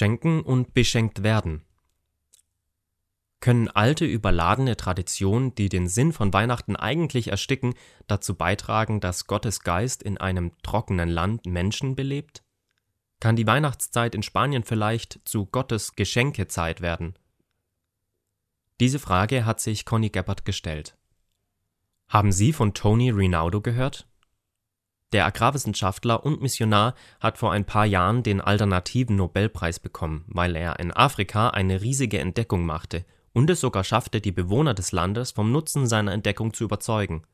Schenken und beschenkt werden. Können alte, überladene Traditionen, die den Sinn von Weihnachten eigentlich ersticken, dazu beitragen, dass Gottes Geist in einem trockenen Land Menschen belebt? Kann die Weihnachtszeit in Spanien vielleicht zu Gottes Geschenkezeit werden? Diese Frage hat sich Conny Gebhardt gestellt. Haben Sie von Tony Rinaldo gehört? Der Agrarwissenschaftler und Missionar hat vor ein paar Jahren den alternativen Nobelpreis bekommen, weil er in Afrika eine riesige Entdeckung machte und es sogar schaffte, die Bewohner des Landes vom Nutzen seiner Entdeckung zu überzeugen.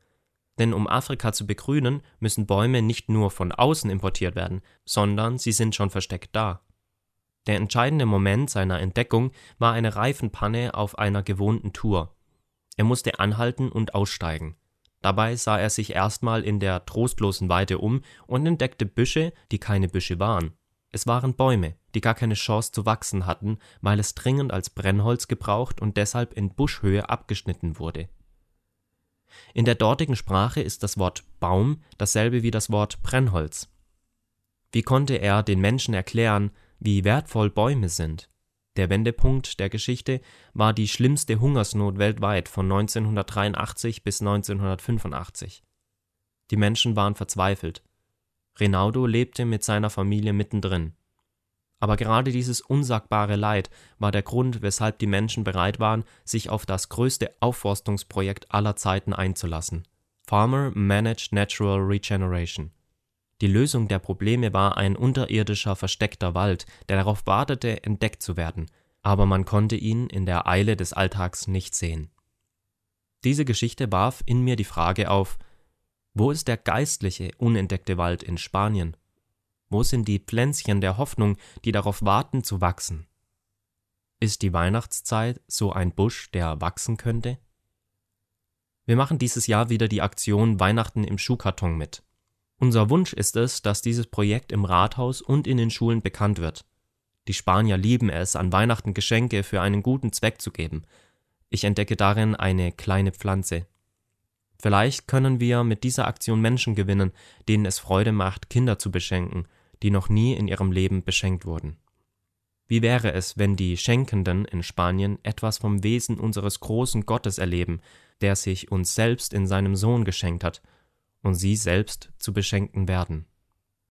Denn um Afrika zu begrünen, müssen Bäume nicht nur von außen importiert werden, sondern sie sind schon versteckt da. Der entscheidende Moment seiner Entdeckung war eine Reifenpanne auf einer gewohnten Tour. Er musste anhalten und aussteigen. Dabei sah er sich erstmal in der trostlosen Weite um und entdeckte Büsche, die keine Büsche waren. Es waren Bäume, die gar keine Chance zu wachsen hatten, weil es dringend als Brennholz gebraucht und deshalb in Buschhöhe abgeschnitten wurde. In der dortigen Sprache ist das Wort Baum dasselbe wie das Wort Brennholz. Wie konnte er den Menschen erklären, wie wertvoll Bäume sind? Der Wendepunkt der Geschichte war die schlimmste Hungersnot weltweit von 1983 bis 1985. Die Menschen waren verzweifelt. Rinaldo lebte mit seiner Familie mittendrin. Aber gerade dieses unsagbare Leid war der Grund, weshalb die Menschen bereit waren, sich auf das größte Aufforstungsprojekt aller Zeiten einzulassen. Farmer Managed Natural Regeneration. Die Lösung der Probleme war ein unterirdischer versteckter Wald, der darauf wartete, entdeckt zu werden, aber man konnte ihn in der Eile des Alltags nicht sehen. Diese Geschichte warf in mir die Frage auf, wo ist der geistliche, unentdeckte Wald in Spanien? Wo sind die Pflänzchen der Hoffnung, die darauf warten zu wachsen? Ist die Weihnachtszeit so ein Busch, der wachsen könnte? Wir machen dieses Jahr wieder die Aktion Weihnachten im Schuhkarton mit. Unser Wunsch ist es, dass dieses Projekt im Rathaus und in den Schulen bekannt wird. Die Spanier lieben es, an Weihnachten Geschenke für einen guten Zweck zu geben. Ich entdecke darin eine kleine Pflanze. Vielleicht können wir mit dieser Aktion Menschen gewinnen, denen es Freude macht, Kinder zu beschenken, die noch nie in ihrem Leben beschenkt wurden. Wie wäre es, wenn die Schenkenden in Spanien etwas vom Wesen unseres großen Gottes erleben, der sich uns selbst in seinem Sohn geschenkt hat und sie selbst zu beschenken werden.